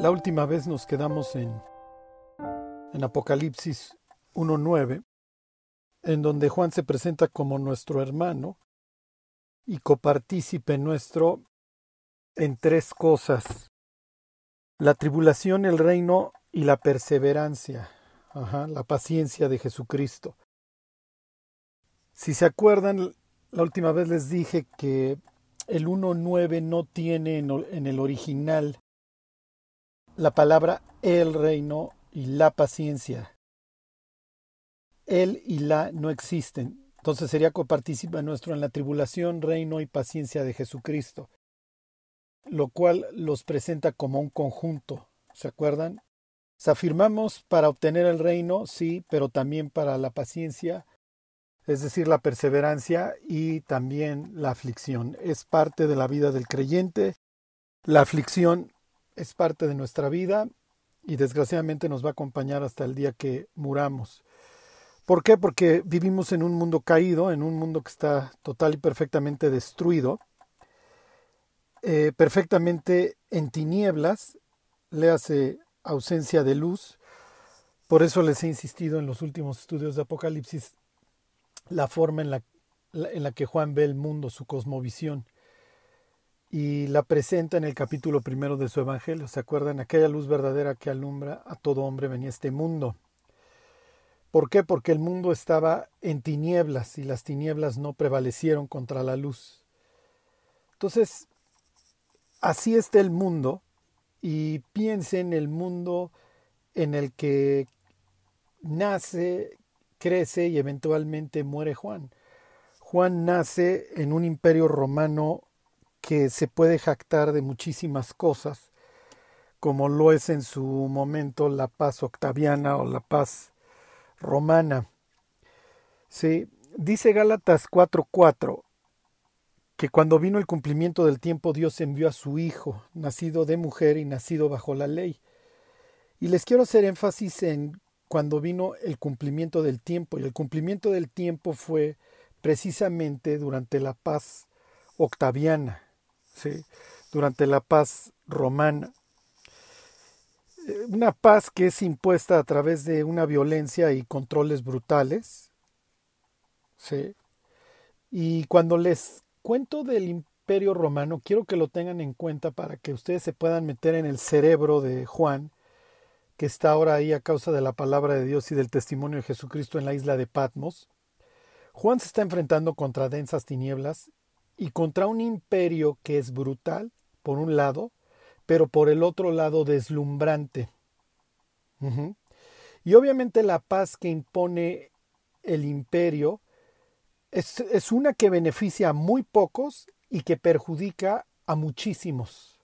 La última vez nos quedamos en, en Apocalipsis 1.9, en donde Juan se presenta como nuestro hermano y copartícipe nuestro en tres cosas. La tribulación, el reino y la perseverancia, la paciencia de Jesucristo. Si se acuerdan, la última vez les dije que el 1.9 no tiene en el original la palabra el reino y la paciencia. El y la no existen. Entonces sería copartícipe nuestro en la tribulación, reino y paciencia de Jesucristo, lo cual los presenta como un conjunto. ¿Se acuerdan? Se afirmamos para obtener el reino, sí, pero también para la paciencia, es decir, la perseverancia y también la aflicción. Es parte de la vida del creyente. La aflicción es parte de nuestra vida y desgraciadamente nos va a acompañar hasta el día que muramos. ¿Por qué? Porque vivimos en un mundo caído, en un mundo que está total y perfectamente destruido, eh, perfectamente en tinieblas, le hace ausencia de luz. Por eso les he insistido en los últimos estudios de Apocalipsis la forma en la, en la que Juan ve el mundo, su cosmovisión y la presenta en el capítulo primero de su Evangelio. ¿Se acuerdan? Aquella luz verdadera que alumbra a todo hombre venía este mundo. ¿Por qué? Porque el mundo estaba en tinieblas y las tinieblas no prevalecieron contra la luz. Entonces, así está el mundo y piensen el mundo en el que nace, crece y eventualmente muere Juan. Juan nace en un imperio romano que se puede jactar de muchísimas cosas, como lo es en su momento la paz octaviana o la paz romana. Sí, dice Gálatas 4:4 que cuando vino el cumplimiento del tiempo Dios envió a su Hijo, nacido de mujer y nacido bajo la ley. Y les quiero hacer énfasis en cuando vino el cumplimiento del tiempo, y el cumplimiento del tiempo fue precisamente durante la paz octaviana, durante la paz romana. Eh, una paz que es impuesta a través de una violencia y controles brutales. ¿sí? Y cuando les cuento del imperio romano, quiero que lo tengan en cuenta para que ustedes se puedan meter en el cerebro de Juan, que está ahora ahí a causa de la palabra de Dios y del testimonio de Jesucristo en la isla de Patmos. Juan se está enfrentando contra densas tinieblas y contra un imperio que es brutal, por un lado, pero por el otro lado deslumbrante. Y obviamente la paz que impone el imperio es, es, una que beneficia a muy pocos y que perjudica a muchísimos.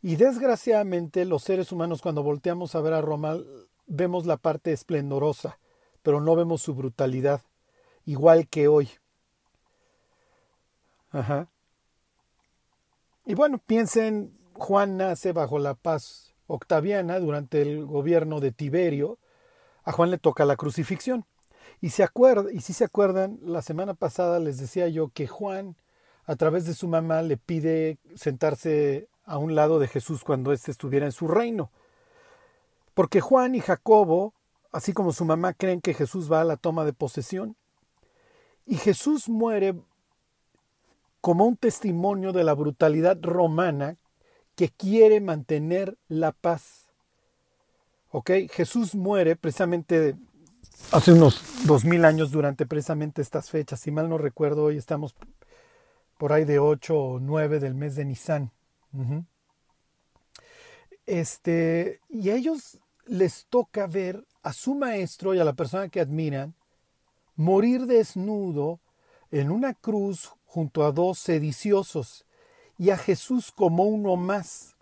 Y desgraciadamente los seres humanos cuando volteamos a ver a Roma vemos la parte esplendorosa, pero no vemos su brutalidad, igual que hoy. Ajá. Y bueno, piensen, Juan nace bajo la paz octaviana durante el gobierno de Tiberio. A Juan le toca la crucifixión. Y, acuerda, y si se acuerdan, la semana pasada les decía yo que Juan, a través de su mamá, le pide sentarse a un lado de Jesús cuando éste estuviera en su reino. Porque Juan y Jacobo, así como su mamá, creen que Jesús va a la toma de posesión. Y Jesús muere como un testimonio de la brutalidad romana que quiere mantener la paz. ¿Ok? Jesús muere precisamente hace unos dos mil años durante precisamente estas fechas. Si mal no recuerdo, hoy estamos por ahí de 8 o 9 del mes de Nisan. Este, y a ellos les toca ver a su maestro y a la persona que admiran morir desnudo en una cruz junto a dos sediciosos y a Jesús como uno más.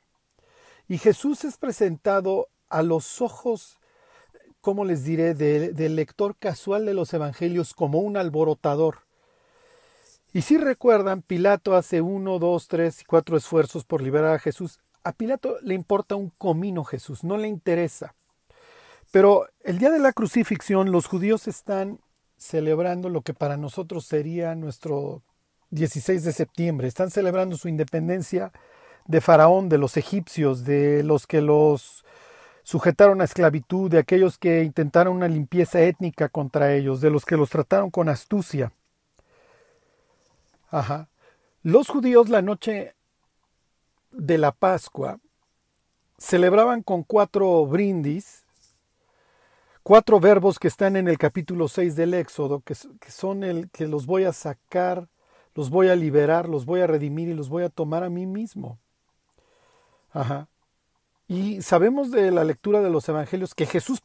Y Jesús es presentado a los ojos, como les diré?, del lector casual de los evangelios como un alborotador. Y si recuerdan, Pilato hace uno, dos, tres y cuatro esfuerzos por liberar a Jesús. A Pilato le importa un comino Jesús, no le interesa. Pero el día de la crucifixión los judíos están celebrando lo que para nosotros sería nuestro 16 de septiembre. Están celebrando su independencia de Faraón, de los egipcios, de los que los sujetaron a esclavitud, de aquellos que intentaron una limpieza étnica contra ellos, de los que los trataron con astucia. Ajá. Los judíos la noche de la Pascua celebraban con cuatro brindis, cuatro verbos que están en el capítulo 6 del Éxodo, que, que son el que los voy a sacar, los voy a liberar, los voy a redimir y los voy a tomar a mí mismo. Ajá. Y sabemos de la lectura de los evangelios que Jesús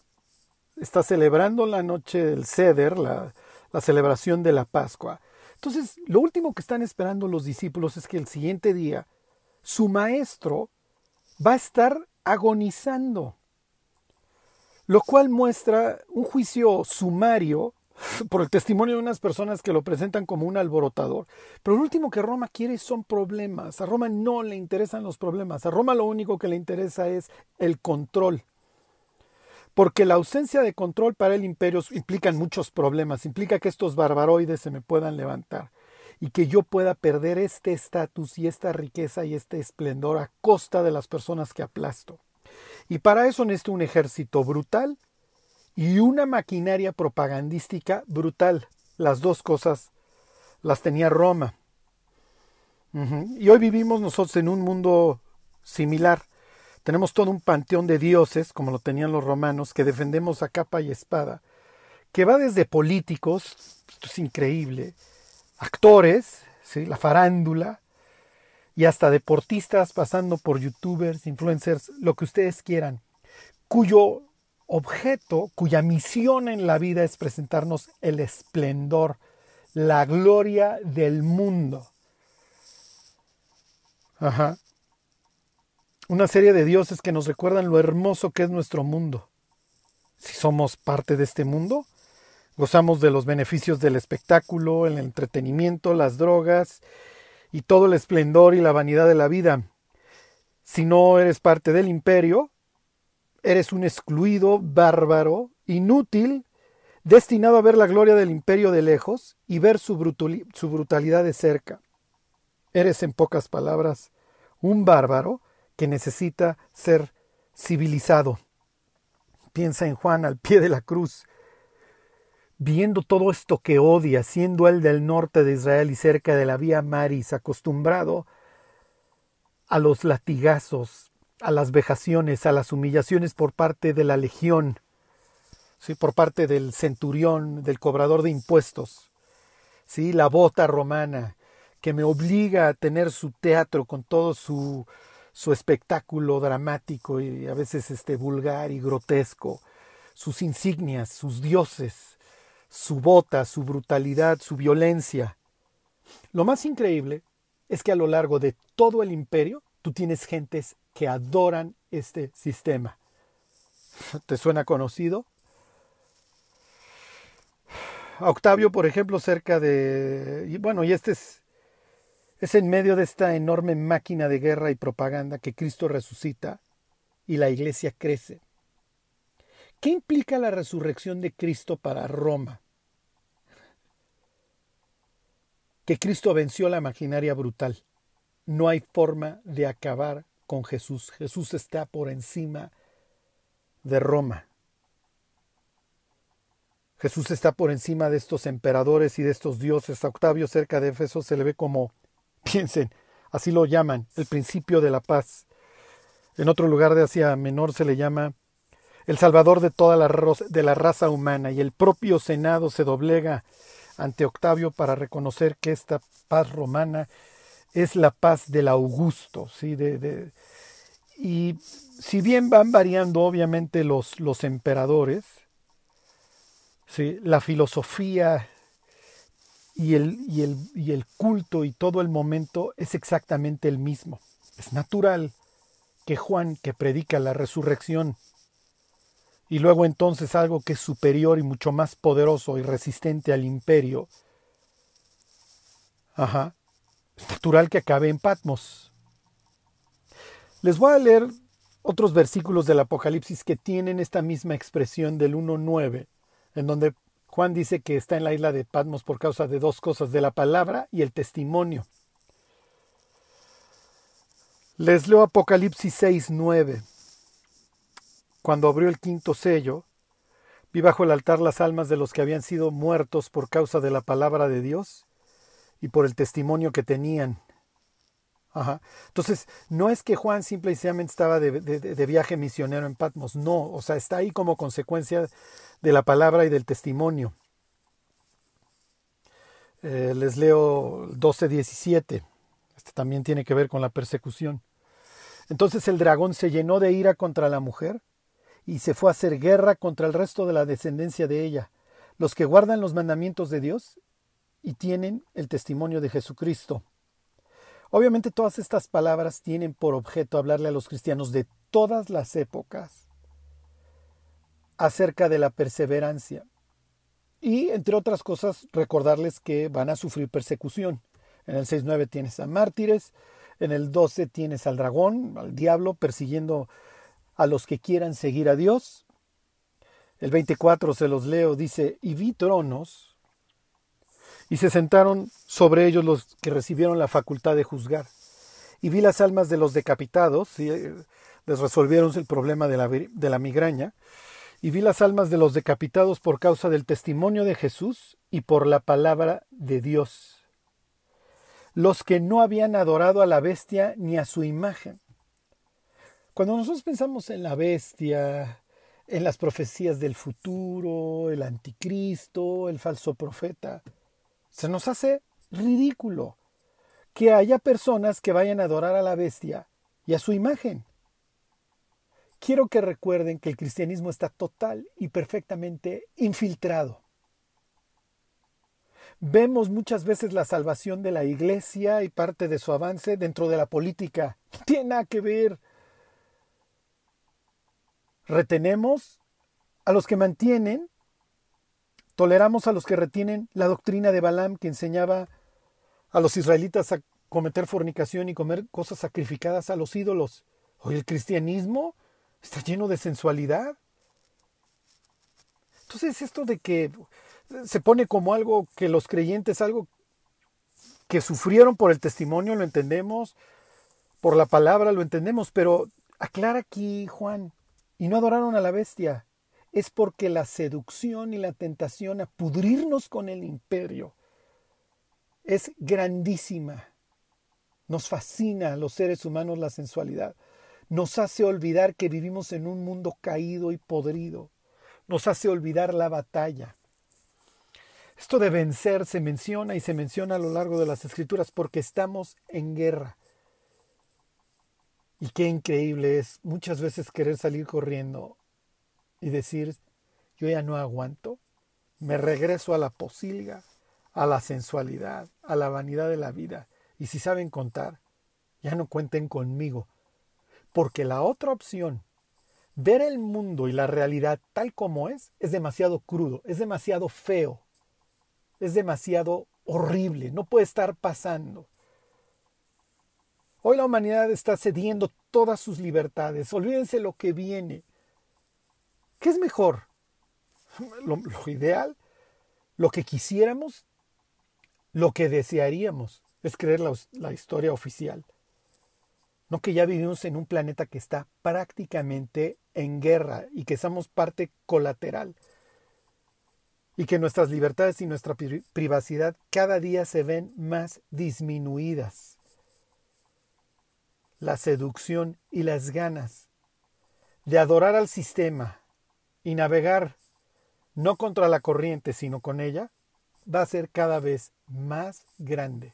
está celebrando la noche del Ceder, la, celebración de la Pascua. Entonces, lo último que están esperando los discípulos es que el siguiente día su maestro va a estar agonizando, lo cual muestra un juicio sumario por el testimonio de unas personas que lo presentan como un alborotador. Pero lo último que Roma quiere son problemas. A Roma no le interesan los problemas. A Roma lo único que le interesa es el control. Porque la ausencia de control para el imperio implica muchos problemas. Implica que estos barbaroides se me puedan levantar y que yo pueda perder este estatus y esta riqueza y este esplendor a costa de las personas que aplasto. Y para eso necesito un ejército brutal y una maquinaria propagandística brutal. Las dos cosas las tenía Roma. Y hoy vivimos nosotros en un mundo similar. Tenemos todo un panteón de dioses, como lo tenían los romanos, que defendemos a capa y espada, que va desde políticos, esto es increíble, actores, ¿sí? la farándula, y hasta deportistas, pasando por youtubers, influencers, lo que ustedes quieran, cuyo objeto, cuya misión en la vida es presentarnos el esplendor, la gloria del mundo. Ajá. Una serie de dioses que nos recuerdan lo hermoso que es nuestro mundo. Si somos parte de este mundo, Gozamos de los beneficios del espectáculo, el entretenimiento, las drogas y todo el esplendor y la vanidad de la vida. Si no eres parte del imperio, eres un excluido, bárbaro, inútil, destinado a ver la gloria del imperio de lejos y ver su, brutalidad de cerca. Eres, en pocas palabras, un bárbaro que necesita ser civilizado. Piensa en Juan al pie de la cruz, viendo todo esto que odia, siendo él del norte de Israel y cerca de la vía Maris, acostumbrado a los latigazos, a las vejaciones, a las humillaciones por parte de la legión, ¿sí? por parte del centurión, del cobrador de impuestos, ¿sí? la bota romana, que me obliga a tener su teatro con todo su, su espectáculo dramático y a veces este vulgar y grotesco, sus insignias, sus dioses, su bota, su brutalidad, su violencia. Lo más increíble es que a lo largo de todo el imperio tú tienes gentes que adoran este sistema. ¿Te suena conocido? Octavio, por ejemplo, cerca de... Bueno, y este es, es en medio de esta enorme máquina de guerra y propaganda que Cristo resucita y la iglesia crece. ¿Qué implica la resurrección de Cristo para Roma? Que Cristo venció la maquinaria brutal. No hay forma de acabar con Jesús. Jesús está por encima de Roma. Jesús está por encima de estos emperadores y de estos dioses. A Octavio cerca de Éfeso se le ve como, piensen, así lo llaman, el principio de la paz. En otro lugar de Asia Menor se le llama el salvador de toda la, de la raza humana, y el propio Senado se doblega ante Octavio para reconocer que esta paz romana es la paz del Augusto. ¿sí? De, y si bien van variando obviamente los, los emperadores, ¿sí? la filosofía y el, y, el, y el culto y todo el momento es exactamente el mismo. Es natural que Juan, que predica la resurrección, y luego entonces algo que es superior y mucho más poderoso y resistente al imperio. Ajá. Natural que acabe en Patmos. Les voy a leer otros versículos del Apocalipsis que tienen esta misma expresión del 1.9, en donde Juan dice que está en la isla de Patmos por causa de dos cosas, de la palabra y el testimonio. Les leo Apocalipsis 6, 9. Cuando abrió el quinto sello, vi bajo el altar las almas de los que habían sido muertos por causa de la palabra de Dios y por el testimonio que tenían. Ajá. Entonces, no es que Juan simple y sencillamente estaba de, de, viaje misionero en Patmos, no, o sea, está ahí como consecuencia de la palabra y del testimonio. Eh, les leo 12.17, este también tiene que ver con la persecución. Entonces el dragón se llenó de ira contra la mujer y se fue a hacer guerra contra el resto de la descendencia de ella, los que guardan los mandamientos de Dios y tienen el testimonio de Jesucristo. Obviamente todas estas palabras tienen por objeto hablarle a los cristianos de todas las épocas acerca de la perseverancia y, entre otras cosas, recordarles que van a sufrir persecución. En el 6.9 tienes a mártires, en el 12 tienes al dragón, al diablo, persiguiendo a los que quieran seguir a Dios. El 24 se los leo, dice, y vi tronos y se sentaron sobre ellos los que recibieron la facultad de juzgar. Y vi las almas de los decapitados, y eh, les resolvieron el problema de la, de la migraña, y vi las almas de los decapitados por causa del testimonio de Jesús y por la palabra de Dios. Los que no habían adorado a la bestia ni a su imagen. Cuando nosotros pensamos en la bestia, en las profecías del futuro, el anticristo, el falso profeta, se nos hace ridículo que haya personas que vayan a adorar a la bestia y a su imagen. Quiero que recuerden que el cristianismo está total y perfectamente infiltrado. Vemos muchas veces la salvación de la iglesia y parte de su avance dentro de la política. No tiene nada que ver. Retenemos a los que mantienen Toleramos a los que retienen la doctrina de Balaam que enseñaba a los israelitas a cometer fornicación y comer cosas sacrificadas a los ídolos. Hoy el cristianismo está lleno de sensualidad. Entonces esto de que se pone como algo que los creyentes, algo que sufrieron por el testimonio, lo entendemos, por la palabra lo entendemos, pero aclara aquí Juan, y no adoraron a la bestia, es porque la seducción y la tentación a pudrirnos con el imperio es grandísima. Nos fascina a los seres humanos la sensualidad. Nos hace olvidar que vivimos en un mundo caído y podrido. Nos hace olvidar la batalla. Esto de vencer se menciona y se menciona a lo largo de las escrituras porque estamos en guerra. Y qué increíble es muchas veces querer salir corriendo y decir, yo ya no aguanto, me regreso a la posilga, a la sensualidad, a la vanidad de la vida. Y si saben contar, ya no cuenten conmigo, porque la otra opción, ver el mundo y la realidad tal como es, es demasiado crudo, es demasiado feo, es demasiado horrible, no puede estar pasando. Hoy la humanidad está cediendo todas sus libertades, olvídense lo que viene, ¿Qué es mejor? Lo, ideal, lo que quisiéramos, lo que desearíamos es creer la, la historia oficial. No que ya vivimos en un planeta que está prácticamente en guerra y que somos parte colateral y que nuestras libertades y nuestra privacidad cada día se ven más disminuidas. La seducción y las ganas de adorar al sistema, y navegar no contra la corriente, sino con ella, va a ser cada vez más grande.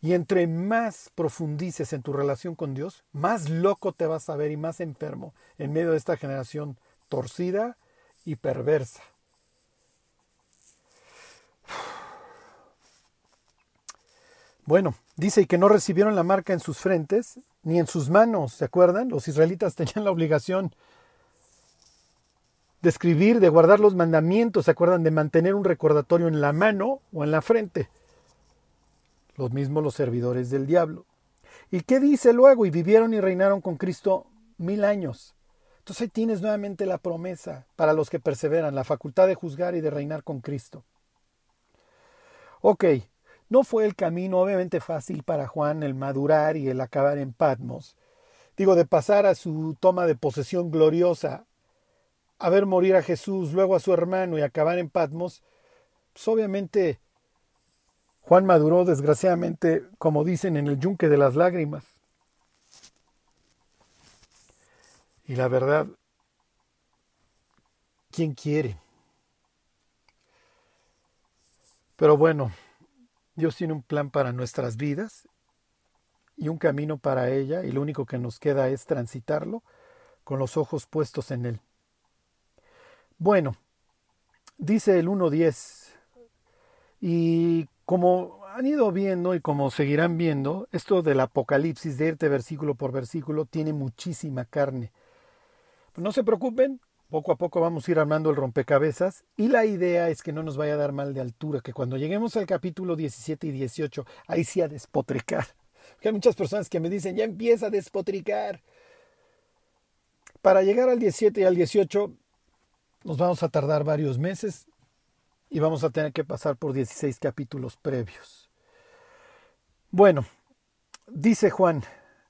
Y entre más profundices en tu relación con Dios, más loco te vas a ver y más enfermo en medio de esta generación torcida y perversa. Bueno, dice que no recibieron la marca en sus frentes ni en sus manos, ¿se acuerdan? Los israelitas tenían la obligación de escribir, de guardar los mandamientos, ¿se acuerdan? De mantener un recordatorio en la mano o en la frente. Los mismos los servidores del diablo. ¿Y qué dice luego? Y vivieron y reinaron con Cristo mil años. Entonces ahí tienes nuevamente la promesa para los que perseveran, la facultad de juzgar y de reinar con Cristo. Ok, No fue el camino obviamente fácil para Juan el madurar y el acabar en Patmos. Digo, de pasar a su toma de posesión gloriosa, a ver morir a Jesús, luego a su hermano y acabar en Patmos, pues obviamente Juan maduró desgraciadamente, como dicen, en el yunque de las lágrimas. Y la verdad, ¿quién quiere? Pero bueno, Dios tiene un plan para nuestras vidas y un camino para ella y lo único que nos queda es transitarlo con los ojos puestos en Él. Bueno, dice el 1.10 y como han ido viendo y como seguirán viendo, esto del Apocalipsis, de irte versículo por versículo, tiene muchísima carne. no se preocupen, poco a poco vamos a ir armando el rompecabezas y la idea es que no nos vaya a dar mal de altura, que cuando lleguemos al capítulo 17 y 18, ahí sí a despotricar. Porque hay muchas personas que me dicen, ya empieza a despotricar. Para llegar al 17 y al 18 nos vamos a tardar varios meses y vamos a tener que pasar por 16 capítulos previos. Bueno, dice Juan,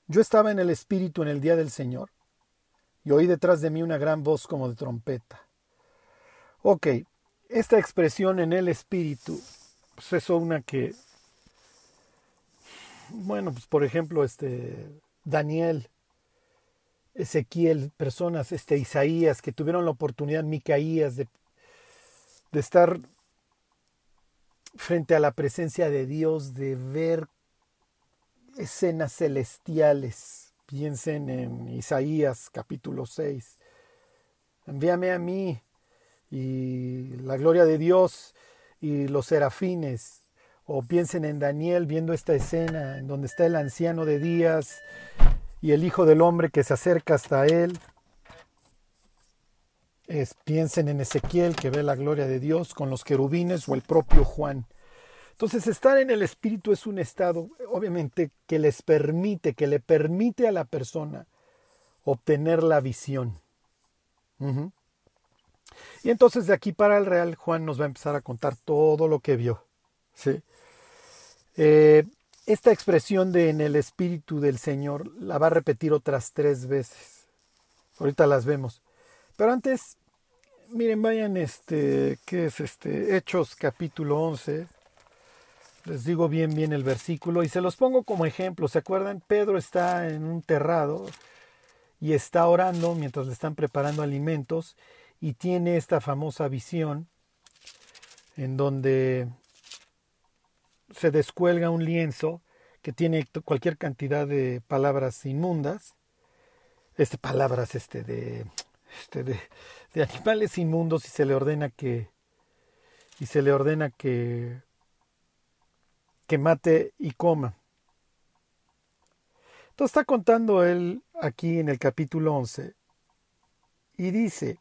yo estaba en el Espíritu en el día del Señor y oí detrás de mí una gran voz como de trompeta. Ok, esta expresión en el espíritu, pues es una que, bueno, pues por ejemplo, este Daniel, Ezequiel, personas, este Isaías, que tuvieron la oportunidad, Micaías, de, de estar frente a la presencia de Dios, de ver escenas celestiales Piensen en Isaías capítulo 6. Envíame a mí y la gloria de Dios y los serafines. O piensen en Daniel viendo esta escena en donde está el anciano de días y el Hijo del Hombre que se acerca hasta él. Es, piensen en Ezequiel que ve la gloria de Dios con los querubines o el propio Juan. Entonces, estar en el espíritu es un estado, obviamente, que les permite, que le permite a la persona obtener la visión. Y entonces de aquí para el real, Juan nos va a empezar a contar todo lo que vio. ¿sí? Eh, esta expresión de en el espíritu del Señor la va a repetir otras tres veces. Ahorita las vemos. Pero antes, miren, vayan, este, ¿qué es este? Hechos capítulo 11. Les digo bien bien el versículo y se los pongo como ejemplo. ¿Se acuerdan? Pedro está en un terrado y está orando mientras le están preparando alimentos y tiene esta famosa visión en donde se descuelga un lienzo que tiene cualquier cantidad de palabras inmundas, este palabras este de este de, de animales inmundos y se le ordena que y se le ordena que que mate y coma. Entonces está contando él aquí en el capítulo 11 y dice,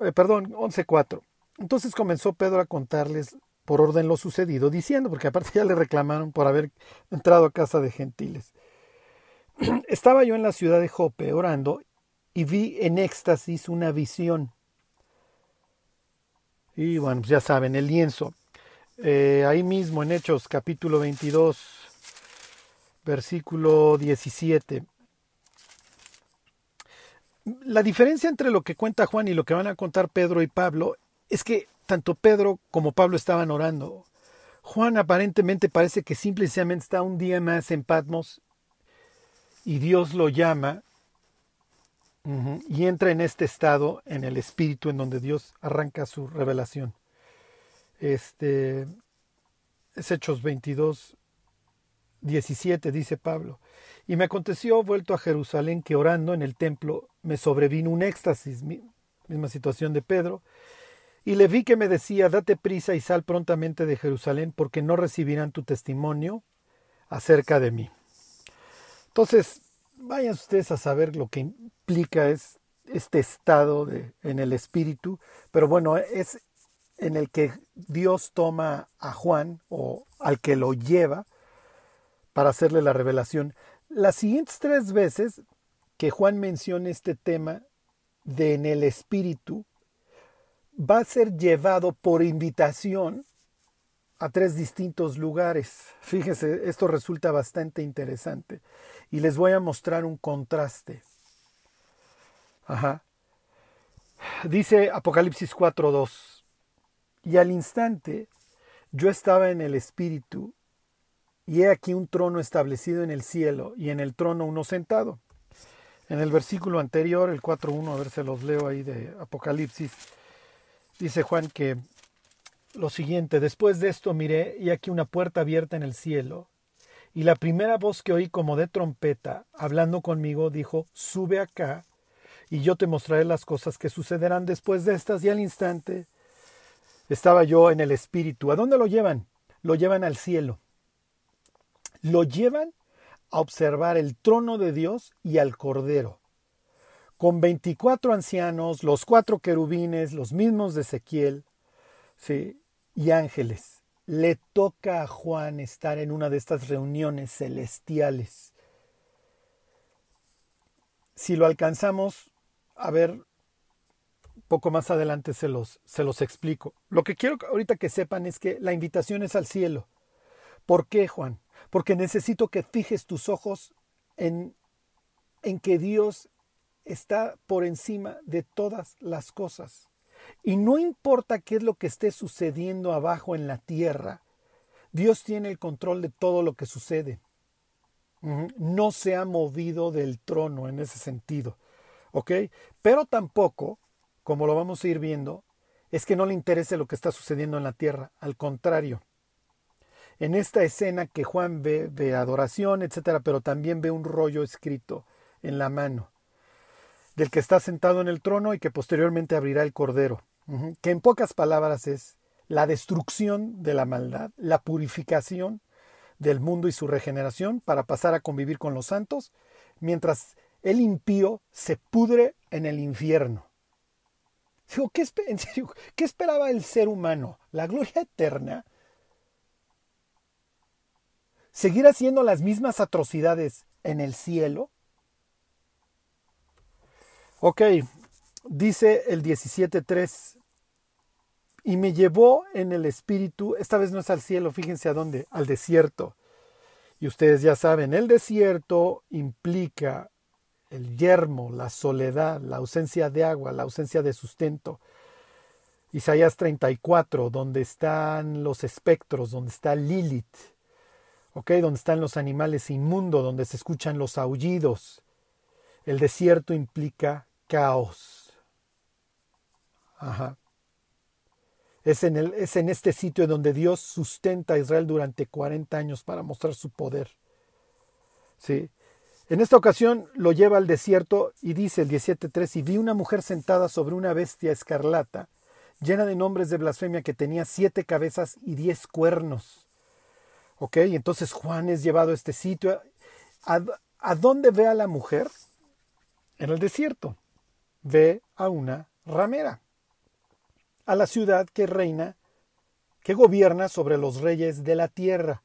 eh, perdón, 11.4. Entonces comenzó Pedro a contarles por orden lo sucedido, diciendo, porque aparte ya le reclamaron por haber entrado a casa de gentiles. Estaba yo en la ciudad de Jope orando y vi en éxtasis una visión. Y bueno, pues ya saben, el lienzo. Eh, ahí mismo en Hechos capítulo 22, versículo 17. La diferencia entre lo que cuenta Juan y lo que van a contar Pedro y Pablo es que tanto Pedro como Pablo estaban orando. Juan aparentemente parece que simplemente está un día más en Patmos y Dios lo llama y entra en este estado, en el espíritu, en donde Dios arranca su revelación. Este, es Hechos 22, 17, dice Pablo. Y me aconteció, vuelto a Jerusalén, que orando en el templo me sobrevino un éxtasis, misma situación de Pedro, y le vi que me decía, date prisa y sal prontamente de Jerusalén, porque no recibirán tu testimonio acerca de mí. Entonces, vayan ustedes a saber lo que implica es este estado en el espíritu, pero bueno, es en el que Dios toma a Juan o al que lo lleva para hacerle la revelación. Las siguientes tres veces que Juan menciona este tema de en el Espíritu, va a ser llevado por invitación a tres distintos lugares. Fíjese, esto resulta bastante interesante. Y les voy a mostrar un contraste. Ajá. Dice Apocalipsis 4.2. Y al instante yo estaba en el Espíritu, y he aquí un trono establecido en el cielo, y en el trono uno sentado. En el versículo anterior, el 4.1, a ver se los leo ahí de Apocalipsis, dice Juan que lo siguiente, después de esto miré y aquí una puerta abierta en el cielo, y la primera voz que oí como de trompeta, hablando conmigo, dijo, sube acá, y yo te mostraré las cosas que sucederán después de estas, y al instante estaba yo en el espíritu. ¿A dónde lo llevan? Lo llevan al cielo. Lo llevan a observar el trono de Dios y al Cordero. Con veinticuatro ancianos, los cuatro querubines, los mismos de Ezequiel, y ángeles. Le toca a Juan estar en una de estas reuniones celestiales. Si lo alcanzamos, a ver, poco más adelante se los, se los explico. Lo que quiero ahorita que sepan es que la invitación es al cielo. ¿Por qué, Juan? Porque necesito que fijes tus ojos en, en que Dios está por encima de todas las cosas. Y no importa qué es lo que esté sucediendo abajo en la tierra, Dios tiene el control de todo lo que sucede. No se ha movido del trono en ese sentido. ¿Ok? Pero tampoco, como lo vamos a ir viendo, es que no le interese lo que está sucediendo en la tierra. Al contrario. En esta escena que Juan ve, ve adoración, etcétera, pero también ve un rollo escrito en la mano del que está sentado en el trono y que posteriormente abrirá el cordero, que en pocas palabras es la destrucción de la maldad, la purificación del mundo y su regeneración para pasar a convivir con los santos, mientras el impío se pudre en el infierno. ¿qué, ¿qué esperaba el ser humano? ¿La gloria eterna? ¿Seguir haciendo las mismas atrocidades en el cielo? Ok, dice el 17.3, y me llevó en el espíritu, esta vez no es al cielo, fíjense a dónde, al desierto. Y ustedes ya saben, el desierto implica el yermo, la soledad, la ausencia de agua, la ausencia de sustento. Isaías 34, donde están los espectros, donde está Lilith, ¿ok? Donde están los animales inmundos, donde se escuchan los aullidos. El desierto implica caos. Ajá. Es en, el, es en este sitio donde Dios sustenta a Israel durante 40 años para mostrar su poder. ¿Sí? En esta ocasión lo lleva al desierto y dice el 17.3, y vi una mujer sentada sobre una bestia escarlata, llena de nombres de blasfemia, que tenía siete cabezas y diez cuernos. ¿Ok? Entonces Juan es llevado a este sitio. ¿A, a dónde ve a la mujer? En el desierto ve a una ramera, a la ciudad que reina, que gobierna sobre los reyes de la tierra.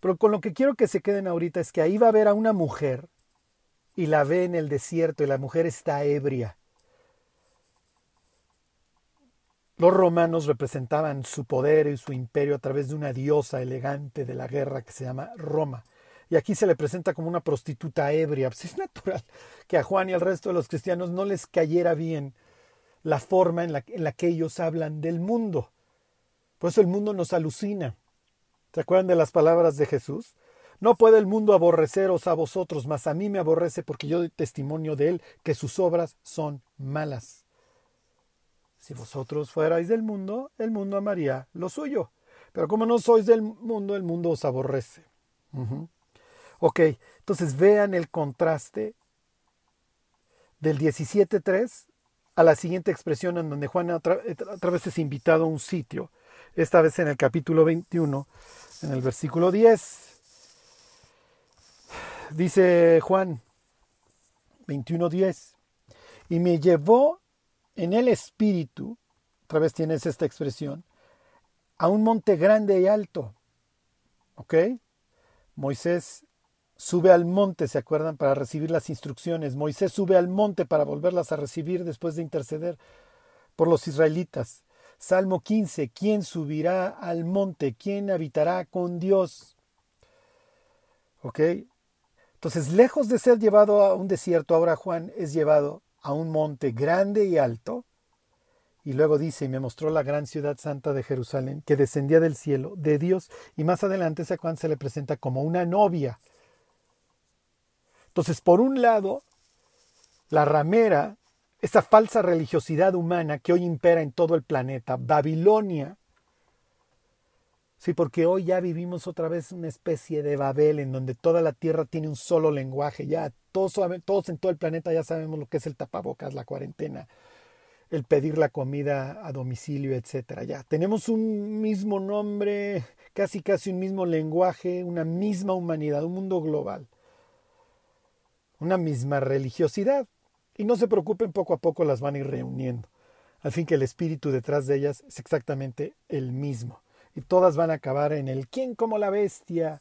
Pero con lo que quiero que se queden ahorita es que ahí va a ver a una mujer y la ve en el desierto y la mujer está ebria. Los romanos representaban su poder y su imperio a través de una diosa elegante de la guerra que se llama Roma y aquí se le presenta como una prostituta ebria. Pues es natural que a Juan y al resto de los cristianos no les cayera bien la forma en la, que ellos hablan del mundo. Por eso el mundo nos alucina. ¿Se acuerdan de las palabras de Jesús? No puede el mundo aborreceros a vosotros, mas a mí me aborrece porque yo doy testimonio de él que sus obras son malas. Si vosotros fuerais del mundo, el mundo amaría lo suyo. Pero como no sois del mundo, el mundo os aborrece. Ok, entonces vean el contraste del 17.3 a la siguiente expresión en donde Juan otra, vez es invitado a un sitio, esta vez en el capítulo 21, en el versículo 10. Dice Juan 21.10, y me llevó en el espíritu, otra vez tienes esta expresión, a un monte grande y alto. ¿Ok? Moisés sube al monte, ¿se acuerdan? Para recibir las instrucciones. Moisés sube al monte para volverlas a recibir después de interceder por los israelitas. Salmo 15, ¿quién subirá al monte? ¿Quién habitará con Dios? ¿Ok? Entonces, lejos de ser llevado a un desierto, ahora Juan es llevado a un monte grande y alto. Y luego dice, y me mostró la gran ciudad santa de Jerusalén, que descendía del cielo, de Dios, y más adelante ese Juan se le presenta como una novia. Entonces, por un lado, la ramera, esa falsa religiosidad humana que hoy impera en todo el planeta, Babilonia, Sí, porque hoy ya vivimos otra vez una especie de Babel en donde toda la tierra tiene un solo lenguaje. Ya todos, todos en todo el planeta ya sabemos lo que es el tapabocas, la cuarentena, el pedir la comida a domicilio, etcétera. Ya tenemos un mismo nombre, casi casi un mismo lenguaje, una misma humanidad, un mundo global, una misma religiosidad. Y no se preocupen, poco a poco las van a ir reuniendo, al fin que el espíritu detrás de ellas es exactamente el mismo y todas van a acabar en el quién como la bestia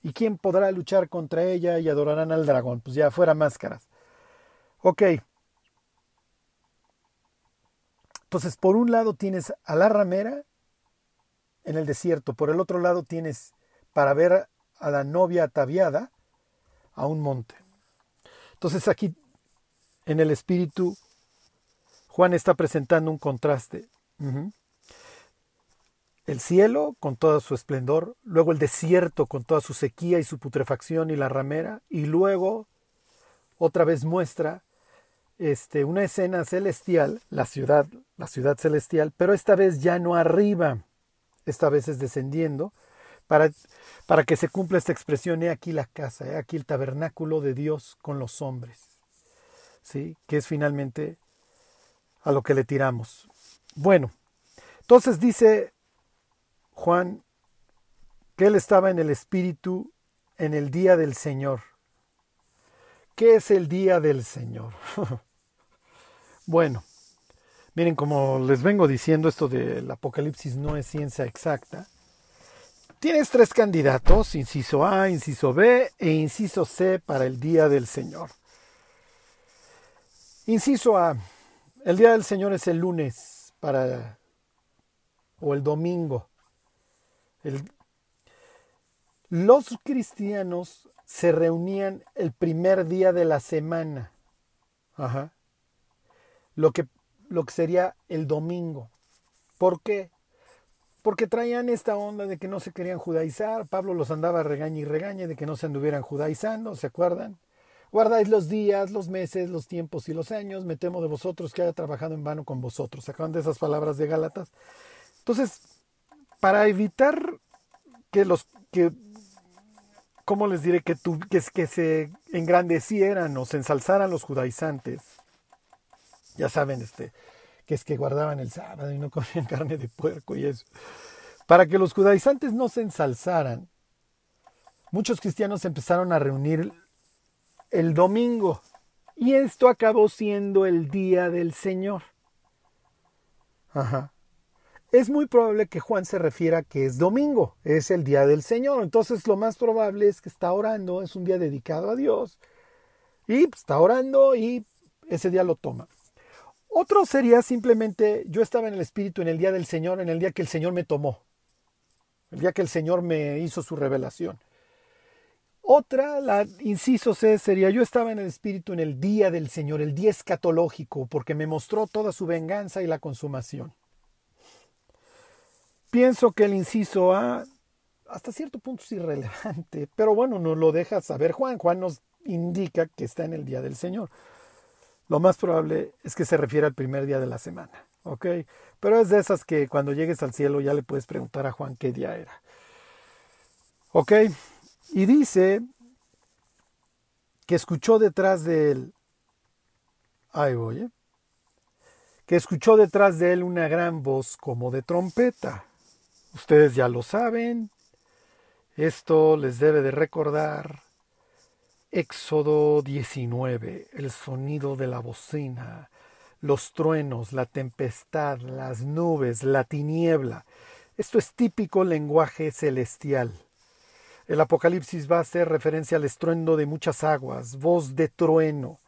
y quién podrá luchar contra ella y adorarán al dragón. Pues ya fuera máscaras. Ok. Entonces, por un lado tienes a la ramera en el desierto, por el otro lado tienes para ver a la novia ataviada a un monte. Entonces aquí en el espíritu Juan está presentando un contraste. El cielo con todo su esplendor, luego el desierto con toda su sequía y su putrefacción y la ramera, y luego otra vez muestra este, una escena celestial, la ciudad, la ciudad celestial, pero esta vez ya no arriba, esta vez es descendiendo, para, para que se cumpla esta expresión, he aquí la casa, he aquí el tabernáculo de Dios con los hombres, ¿sí? que es finalmente a lo que le tiramos. Bueno, entonces dice Juan que él estaba en el Espíritu en el día del Señor. ¿Qué es el día del Señor? bueno, miren, como les vengo diciendo, esto del Apocalipsis no es ciencia exacta. Tienes tres candidatos, inciso A, inciso B e inciso C para el día del Señor. Inciso A, el día del Señor es el lunes para o el domingo los cristianos se reunían el primer día de la semana. Lo que, lo que sería el domingo. ¿Por qué? Porque traían esta onda de que no se querían judaizar. Pablo los andaba regaña y regaña de que no se anduvieran judaizando, ¿se acuerdan? Guardáis los días, los meses, los tiempos y los años. Me temo de vosotros que haya trabajado en vano con vosotros. ¿Se de esas palabras de Gálatas? Entonces, para evitar que los que ¿cómo les diré? Que, que, se engrandecieran o se ensalzaran los judaizantes. Ya saben, este, que es que guardaban el sábado y no comían carne de puerco y eso. Para que los judaizantes no se ensalzaran, muchos cristianos empezaron a reunir el domingo. Y esto acabó siendo el día del Señor. Ajá es muy probable que Juan se refiera que es domingo, es el día del Señor. Entonces lo más probable es que está orando, es un día dedicado a Dios. Y pues, está orando y ese día lo toma. Otro sería simplemente, yo estaba en el Espíritu en el día del Señor, en el día que el Señor me tomó, el día que el Señor me hizo su revelación. Otra, la inciso C, sería yo estaba en el Espíritu en el día del Señor, el día escatológico, porque me mostró toda su venganza y la consumación. Pienso que el inciso A hasta cierto punto es irrelevante, pero bueno, nos lo deja saber Juan. Juan nos indica que está en el día del Señor. Lo más probable es que se refiere al primer día de la semana, ¿ok? Pero es de esas que cuando llegues al cielo ya le puedes preguntar a Juan qué día era. ¿Ok? Y dice que escuchó detrás de él, ahí voy, ¿eh? que escuchó detrás de él una gran voz como de trompeta. Ustedes ya lo saben. Esto les debe de recordar Éxodo 19, el sonido de la bocina, los truenos, la tempestad, las nubes, la tiniebla. Esto es típico lenguaje celestial. El Apocalipsis va a hacer referencia al estruendo de muchas aguas, voz de trueno,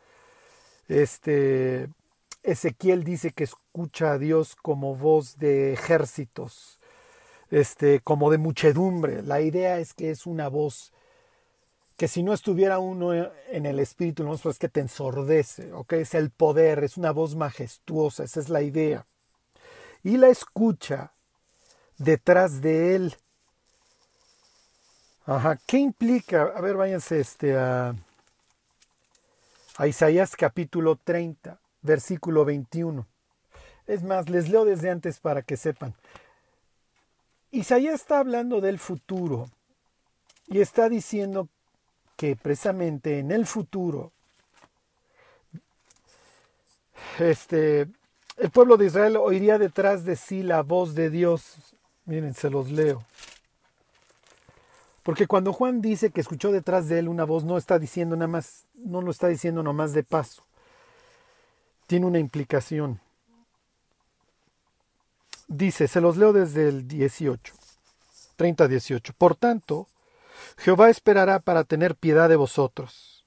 este, Ezequiel dice que escucha a Dios como voz de ejércitos, este, como de muchedumbre. La idea es que es una voz que si no estuviera uno en el espíritu, no es que te ensordece, ¿ok? Es el poder, es una voz majestuosa, esa es la idea. Y la escucha detrás de él. Ajá, ¿qué implica? A ver, váyanse este, a, a Isaías capítulo 30, versículo 21. Es más, les leo desde antes para que sepan. Isaías está hablando del futuro y está diciendo que precisamente en el futuro este, el pueblo de Israel oiría detrás de sí la voz de Dios. Miren, se los leo. Porque cuando Juan dice que escuchó detrás de él una voz, no está diciendo nada más, no lo está diciendo nomás de paso. Tiene una implicación. Dice, se los leo desde el 18, 30 18. Por tanto, Jehová esperará para tener piedad de vosotros,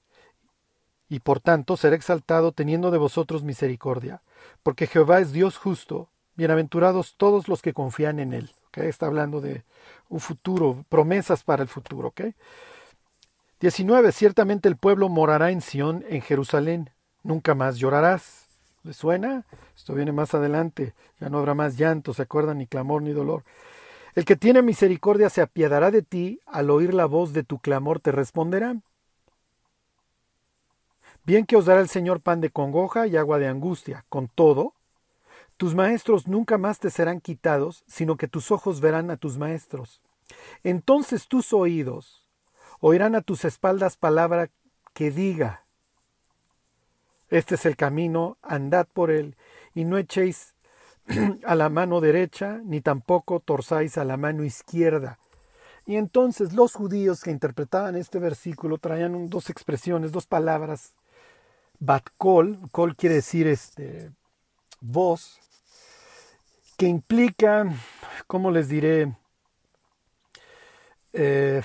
y por tanto será exaltado teniendo de vosotros misericordia, porque Jehová es Dios justo, bienaventurados todos los que confían en él. Está hablando de un futuro, promesas para el futuro. ¿okay? 19. Ciertamente el pueblo morará en Sión, en Jerusalén. Nunca más llorarás. ¿Le suena? Esto viene más adelante. Ya no habrá más llanto, ¿se acuerdan? Ni clamor ni dolor. El que tiene misericordia se apiadará de ti, al oír la voz de tu clamor te responderá. Bien que os dará el Señor pan de congoja y agua de angustia, con todo, tus maestros nunca más te serán quitados, sino que tus ojos verán a tus maestros. Entonces tus oídos oirán a tus espaldas palabra que diga, este es el camino, andad por él, y no echéis a la mano derecha, ni tampoco torzáis a la mano izquierda. Y entonces los judíos que interpretaban este versículo traían dos expresiones, dos palabras. Bat kol, kol quiere decir este, voz, que implica, ¿cómo les diré? Eh,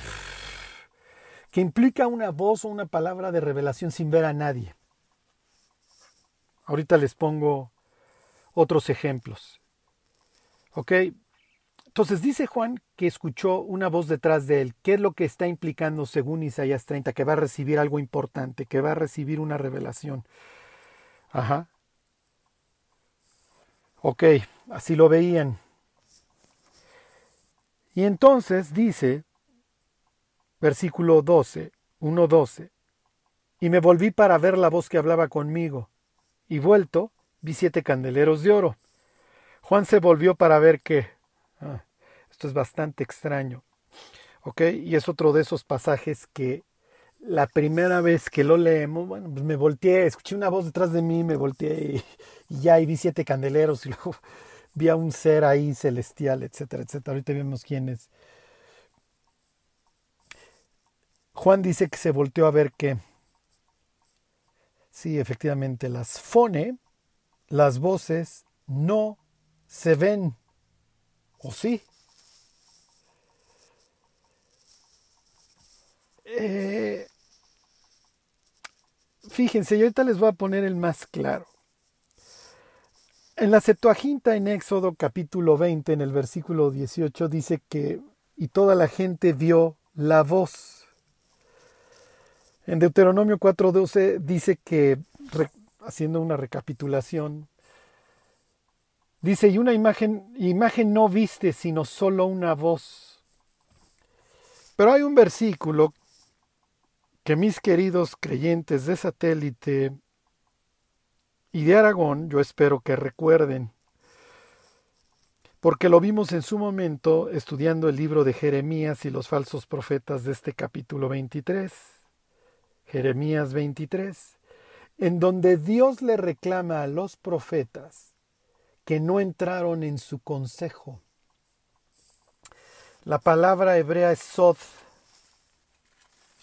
que implica una voz o una palabra de revelación sin ver a nadie. Ahorita les pongo otros ejemplos. ¿Ok? Entonces dice Juan que escuchó una voz detrás de él. ¿Qué es lo que está implicando según Isaías 30? Que va a recibir algo importante, que va a recibir una revelación. Ajá. Ok, así lo veían. Y entonces dice, versículo 12, 1.12, y me volví para ver la voz que hablaba conmigo y vuelto vi siete candeleros de oro. Juan se volvió para ver qué. Ah, esto es bastante extraño. ¿Ok? Y es otro de esos pasajes que la primera vez que lo leemos, bueno, pues me volteé, escuché una voz detrás de mí, me volteé y, ya y vi siete candeleros y luego vi a un ser ahí celestial, etcétera, etcétera. Ahorita vemos quién es. Juan dice que se volteó a ver qué. Sí, efectivamente, las fone, las voces, no se ven. ¿O sí? Eh, fíjense, yo ahorita les voy a poner el más claro. En la Septuaginta en Éxodo capítulo 20, en el versículo 18, dice que y toda la gente vio la voz. En Deuteronomio 4:12 dice que, haciendo una recapitulación, dice, y una imagen, imagen no viste, sino solo una voz. Pero hay un versículo que mis queridos creyentes de satélite y de Aragón, yo espero que recuerden, porque lo vimos en su momento estudiando el libro de Jeremías y los falsos profetas de este capítulo 23. Jeremías 23, en donde Dios le reclama a los profetas que no entraron en su consejo. La palabra hebrea es sod,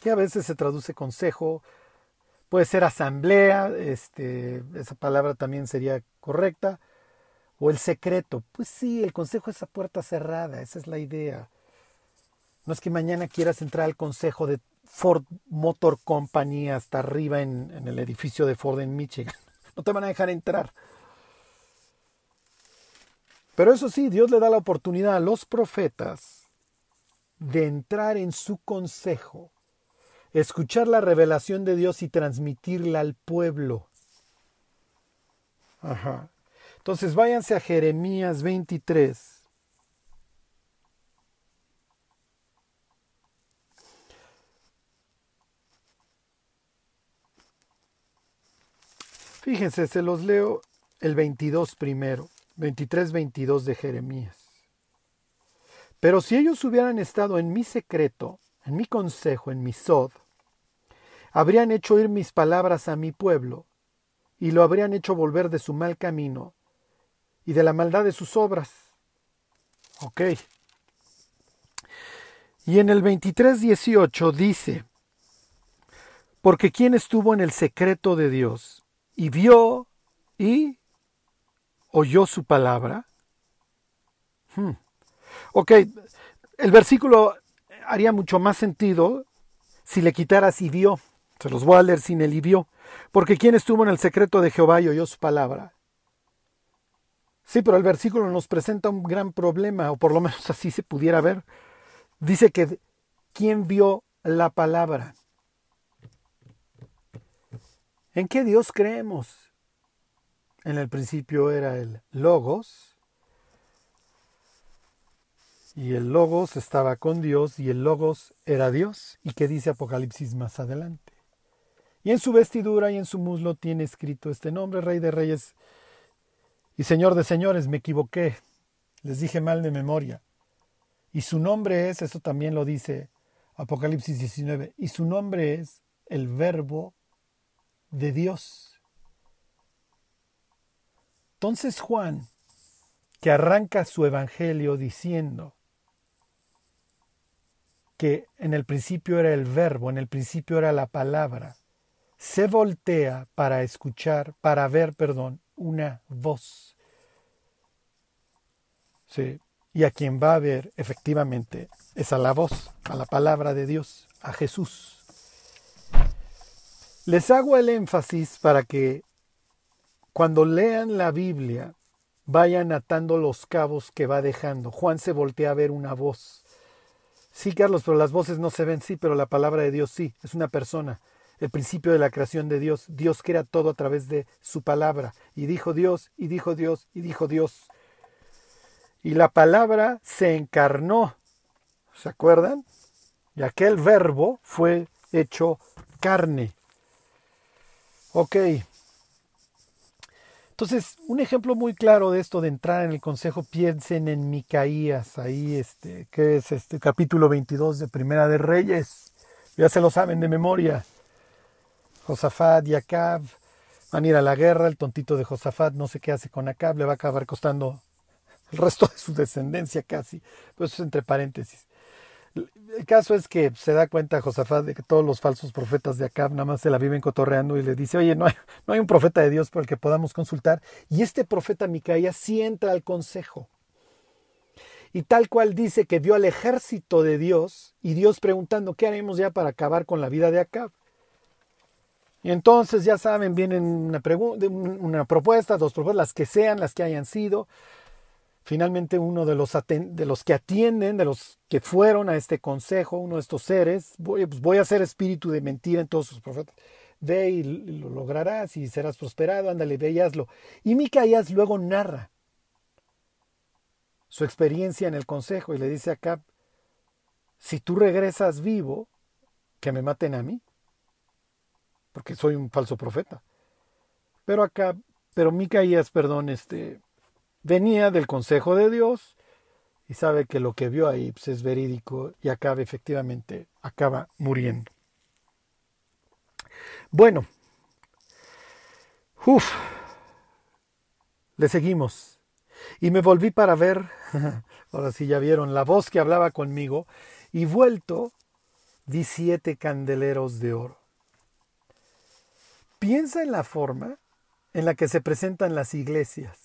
que a veces se traduce consejo, puede ser asamblea, este, esa palabra también sería correcta, o el secreto. Pues sí, el consejo es a puerta cerrada, esa es la idea. No es que mañana quieras entrar al consejo de Ford Motor Company hasta arriba en, en el edificio de Ford en Michigan. No te van a dejar entrar. Pero eso sí, Dios le da la oportunidad a los profetas de entrar en su consejo, escuchar la revelación de Dios y transmitirla al pueblo. Ajá. Entonces váyanse a Jeremías 23. Fíjense, se los leo el 22 primero, 23-22 de Jeremías. Pero si ellos hubieran estado en mi secreto, en mi consejo, en mi sod, habrían hecho oír mis palabras a mi pueblo, y lo habrían hecho volver de su mal camino y de la maldad de sus obras. Ok. Y en el 23.18 dice, porque quien estuvo en el secreto de Dios y vio y oyó su palabra. Hmm. Ok, el versículo haría mucho más sentido si le quitaras y vio. Se los voy a leer sin el y vio. Porque quien estuvo en el secreto de Jehová y oyó su palabra. Sí, pero el versículo nos presenta un gran problema, o por lo menos así se pudiera ver. Dice que ¿quién vio la palabra? ¿En qué Dios creemos? En el principio era el Logos, y el Logos estaba con Dios, y el Logos era Dios. ¿Y qué dice Apocalipsis más adelante? Y en su vestidura y en su muslo tiene escrito este nombre, Rey de Reyes y Señor de Señores. Me equivoqué, les dije mal de memoria. Y su nombre es, eso también lo dice Apocalipsis 19, y su nombre es el Verbo de Dios. Entonces Juan, que arranca su evangelio diciendo que en el principio era el verbo, en el principio era la palabra, se voltea para escuchar, para ver, perdón, una voz. Sí, y a quien va a ver efectivamente es a la voz, a la palabra de Dios, a Jesús. Les hago el énfasis para que cuando lean la Biblia vayan atando los cabos que va dejando. Juan se voltea a ver una voz. Sí, Carlos, pero las voces no se ven, sí, pero la palabra de Dios sí, es una persona. El principio de la creación de Dios. Dios crea todo a través de su palabra. Y dijo Dios, y dijo Dios, y dijo Dios. Y la palabra se encarnó. ¿Se acuerdan? Y aquel verbo fue hecho carne. Ok. Entonces, un ejemplo muy claro de esto de entrar en el consejo, piensen en Micaías, ahí este, que es este capítulo 22 de Primera de Reyes. Ya se lo saben de memoria. Josafat y Acab van a ir a la guerra, el tontito de Josafat no sé qué hace con Acab, le va a acabar costando el resto de su descendencia casi. Pues eso es entre paréntesis. El caso es que se da cuenta Josafat de que todos los falsos profetas de Acab nada más se la viven cotorreando y le dice, oye, no hay, no hay un profeta de Dios por el que podamos consultar. Y este profeta Micaías sí entra al consejo. Y tal cual dice que vio al ejército de Dios y Dios preguntando, ¿qué haremos ya para acabar con la vida de Acab? Y entonces, ya saben, vienen una, una propuesta, dos propuestas, las que sean, las que hayan sido finalmente uno de los, de los que atienden, de los que fueron a este consejo, uno de estos seres, voy, pues a ser espíritu de mentira en todos sus profetas. Ve y lo lograrás y serás prosperado, ándale, ve y hazlo. Y Micaías luego narra su experiencia en el consejo y le dice acá, si tú regresas vivo, que me maten a mí, porque soy un falso profeta. Pero acá, pero Micaías, perdón, este, venía del consejo de Dios y sabe que lo que vio ahí pues, es verídico y acaba efectivamente, acaba muriendo. Bueno, uff, le seguimos. Y me volví para ver, ahora sí ya vieron, la voz que hablaba conmigo, y vuelto di siete candeleros de oro. Piensa en la forma en la que se presentan las iglesias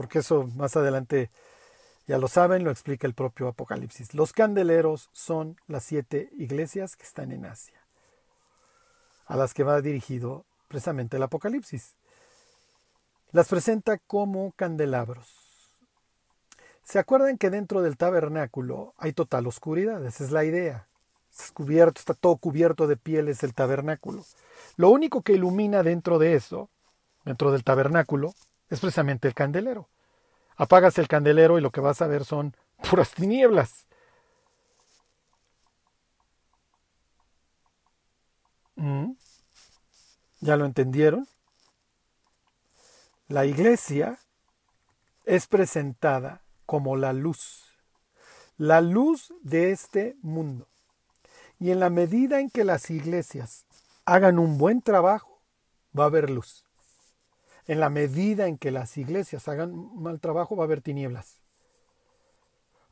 porque eso más adelante ya lo saben, lo explica el propio Apocalipsis. Los candeleros son las siete iglesias que están en Asia, a las que va dirigido precisamente el Apocalipsis. Las presenta como candelabros. ¿Se acuerdan que dentro del tabernáculo hay total oscuridad? Esa es la idea. Cubierto, está todo cubierto de pieles el tabernáculo. Lo único que ilumina dentro de eso, dentro del tabernáculo, es precisamente el candelero. Apagas el candelero y lo que vas a ver son puras tinieblas. ¿Mm? ¿Ya lo entendieron? La iglesia es presentada como la luz, la luz de este mundo. Y en la medida en que las iglesias hagan un buen trabajo, va a haber luz. En la medida en que las iglesias hagan mal trabajo, va a haber tinieblas.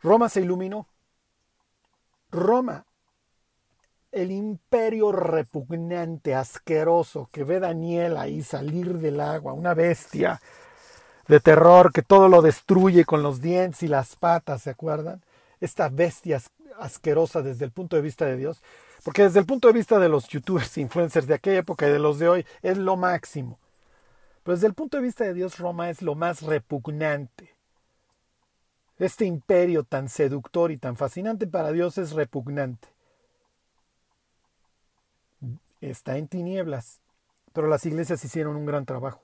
Roma se iluminó. Roma, el imperio repugnante, asqueroso, que ve Daniel ahí salir del agua, una bestia, de terror que todo lo destruye con los dientes y las patas, ¿se acuerdan? Esta bestia asquerosa desde el punto de vista de Dios, porque desde el punto de vista de los youtubers, influencers de aquella época y de los de hoy, es lo máximo. Pero desde el punto de vista de Dios, Roma es lo más repugnante. Este imperio tan seductor y tan fascinante para Dios es repugnante. Está en tinieblas, pero las iglesias hicieron un gran trabajo.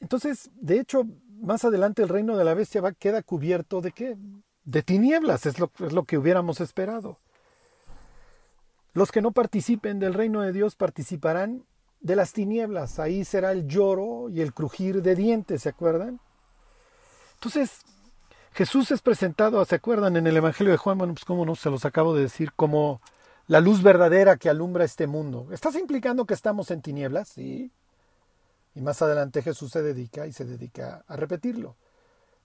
Entonces, de hecho, más adelante el reino de la bestia va, queda cubierto de qué? De tinieblas, es lo, es lo que hubiéramos esperado. Los que no participen del reino de Dios participarán de las tinieblas. Ahí será el lloro y el crujir de dientes, ¿se acuerdan? Entonces, Jesús es presentado, ¿se acuerdan? En el Evangelio de Juan, bueno, pues cómo no, se los acabo de decir, como la luz verdadera que alumbra este mundo. ¿Estás implicando que estamos en tinieblas? Sí. Y más adelante Jesús se dedica y se dedica a repetirlo.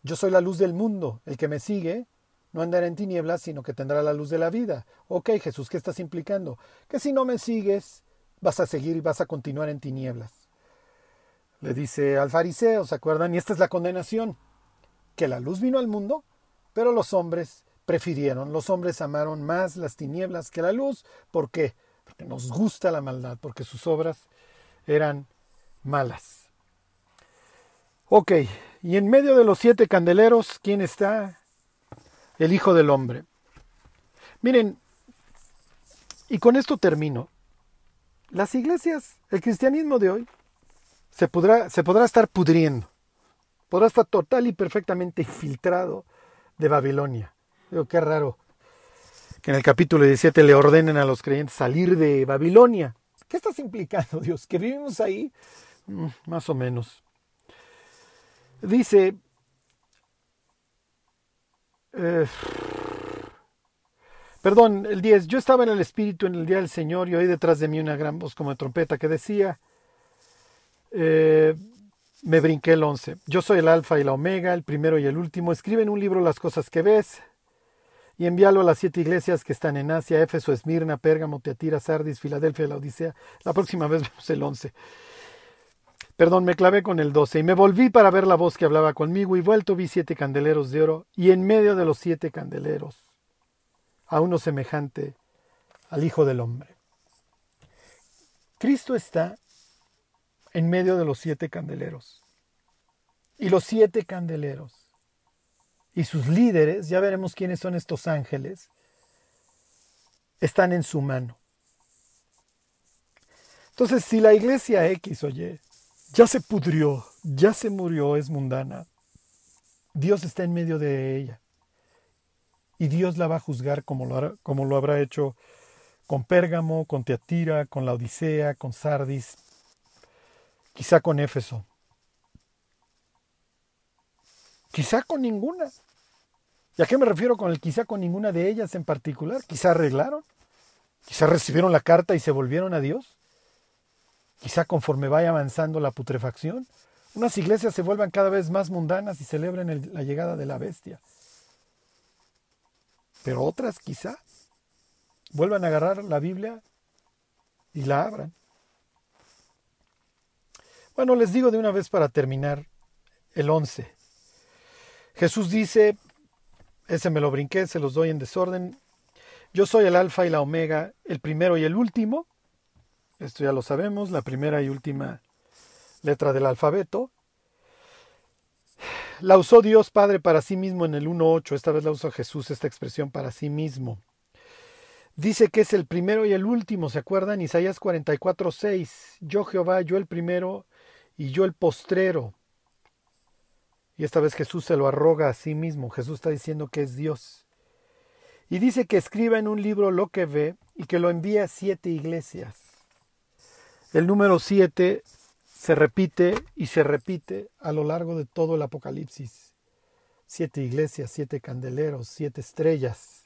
Yo soy la luz del mundo. El que me sigue no andará en tinieblas, sino que tendrá la luz de la vida. Ok, Jesús, ¿qué estás implicando? Que si no me sigues, vas a seguir y vas a continuar en tinieblas. Le dice al fariseo, ¿se acuerdan? Y esta es la condenación. Que la luz vino al mundo, pero los hombres prefirieron, los hombres amaron más las tinieblas que la luz. ¿Por qué? Porque nos gusta la maldad, porque sus obras eran malas. Ok, y en medio de los siete candeleros, ¿quién está? El Hijo del Hombre. Miren, y con esto termino. Las iglesias, el cristianismo de hoy, se podrá, se podrá estar pudriendo. Podrá estar total y perfectamente infiltrado de Babilonia. Digo, qué raro que en el capítulo 17 le ordenen a los creyentes salir de Babilonia. ¿Qué estás implicando, Dios? ¿Que vivimos ahí? Mm, más o menos. Dice, eh, perdón, el 10, yo estaba en el Espíritu en el día del Señor y oí detrás de mí una gran voz como de trompeta que decía, eh, me brinqué el 11, yo soy el alfa y la omega, el primero y el último, escribe en un libro las cosas que ves y envíalo a las siete iglesias que están en Asia, Éfeso, Esmirna, Pérgamo, Teatira, Sardis, Filadelfia, la Odisea. La próxima vez vemos el 11. Perdón, me clavé con el 12 y me volví para ver la voz que hablaba conmigo y vuelto vi siete candeleros de oro y en medio de los siete candeleros a uno semejante al Hijo del Hombre. Cristo está en medio de los siete candeleros. Y los siete candeleros y sus líderes, ya veremos quiénes son estos ángeles, están en su mano. Entonces, si la iglesia X o Y ya se pudrió, ya se murió, es mundana. Dios está en medio de ella. Y Dios la va a juzgar como lo, como lo habrá hecho con Pérgamo, con Teatira, con la Odisea, con Sardis, quizá con Éfeso. Quizá con ninguna. ¿Y a qué me refiero con el quizá con ninguna de ellas en particular? Quizá arreglaron. Quizá recibieron la carta y se volvieron a Dios quizá conforme vaya avanzando la putrefacción, unas iglesias se vuelvan cada vez más mundanas y celebren la llegada de la bestia. Pero otras quizá vuelvan a agarrar la Biblia y la abran. Bueno, les digo de una vez para terminar el 11. Jesús dice, ese me lo brinqué, se los doy en desorden, yo soy el alfa y la omega, el primero y el último, esto ya lo sabemos, la primera y última letra del alfabeto. La usó Dios Padre para sí mismo en el 1.8, esta vez la usa Jesús esta expresión para sí mismo. Dice que es el primero y el último, ¿se acuerdan? Isaías 44.6, yo Jehová, yo el primero y yo el postrero. Y esta vez Jesús se lo arroga a sí mismo, Jesús está diciendo que es Dios. Y dice que escriba en un libro lo que ve y que lo envíe a siete iglesias. El número siete se repite y se repite a lo largo de todo el Apocalipsis. Siete iglesias, siete candeleros, siete estrellas,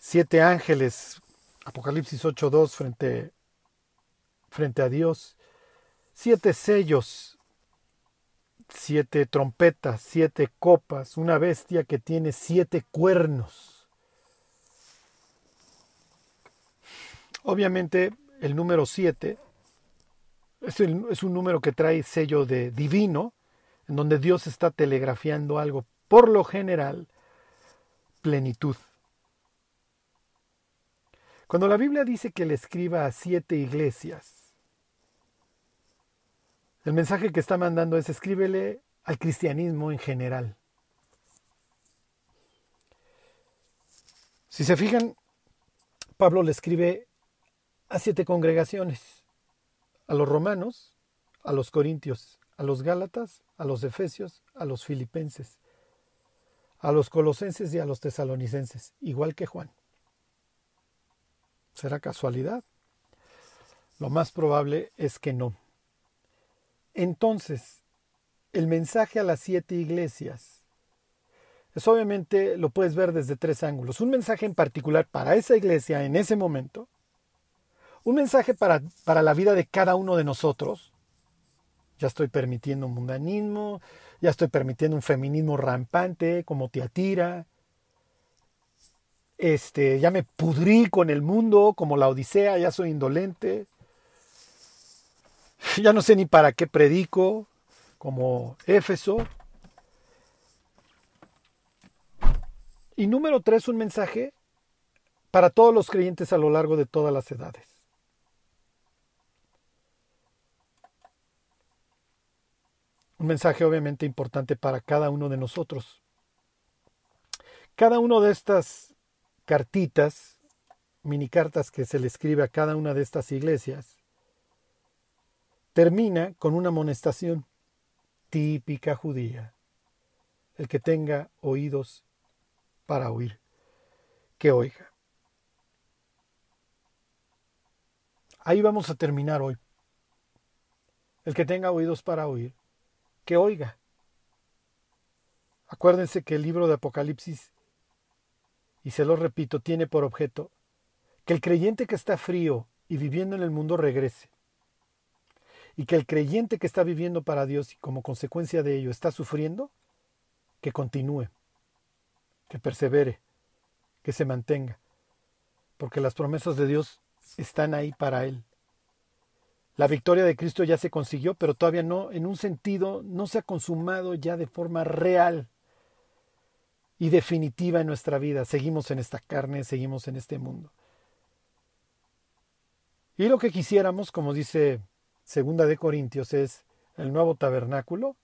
siete ángeles, Apocalipsis 8.2 frente, frente a Dios, siete sellos, siete trompetas, siete copas, una bestia que tiene siete cuernos. Obviamente el número siete es, es, un número que trae sello de divino, en donde Dios está telegrafiando algo, por lo general, plenitud. Cuando la Biblia dice que le escriba a siete iglesias, el mensaje que está mandando es escríbele al cristianismo en general. Si se fijan, Pablo le escribe a siete congregaciones, a los romanos, a los corintios, a los gálatas, a los efesios, a los filipenses, a los colosenses y a los tesalonicenses, igual que Juan. ¿Será casualidad? Lo más probable es que no. Entonces, el mensaje a las siete iglesias es obviamente lo puedes ver desde tres ángulos. Un mensaje en particular para esa iglesia en ese momento. Un mensaje para, para la vida de cada uno de nosotros. Ya estoy permitiendo un mundanismo, ya estoy permitiendo un feminismo rampante como Tiatira. Este, ya me pudrí con el mundo como la Odisea, ya soy indolente. Ya no sé ni para qué predico, como Éfeso. Y número tres, un mensaje para todos los creyentes a lo largo de todas las edades. Un mensaje obviamente importante para cada uno de nosotros. Cada una de estas cartitas, mini cartas que se le escribe a cada una de estas iglesias, termina con una amonestación típica judía. El que tenga oídos para oír, que oiga. Ahí vamos a terminar hoy. El que tenga oídos para oír, que oiga. Acuérdense que el libro de Apocalipsis, y se lo repito, tiene por objeto que el creyente que está frío y viviendo en el mundo regrese y que el creyente que está viviendo para Dios y como consecuencia de ello está sufriendo, que continúe, que persevere, que se mantenga, porque las promesas de Dios están ahí para él. La victoria de Cristo ya se consiguió, pero todavía no, en un sentido, no se ha consumado ya de forma real y definitiva en nuestra vida. Seguimos en esta carne, seguimos en este mundo. Y lo que quisiéramos, como dice segunda de Corintios es el nuevo tabernáculo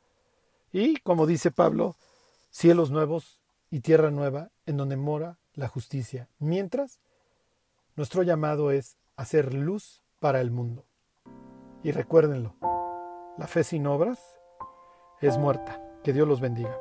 y, como dice Pablo, cielos nuevos y tierra nueva en donde mora la justicia. Mientras, nuestro llamado es hacer luz para el mundo. Y recuérdenlo, la fe sin obras es muerta. Que Dios los bendiga.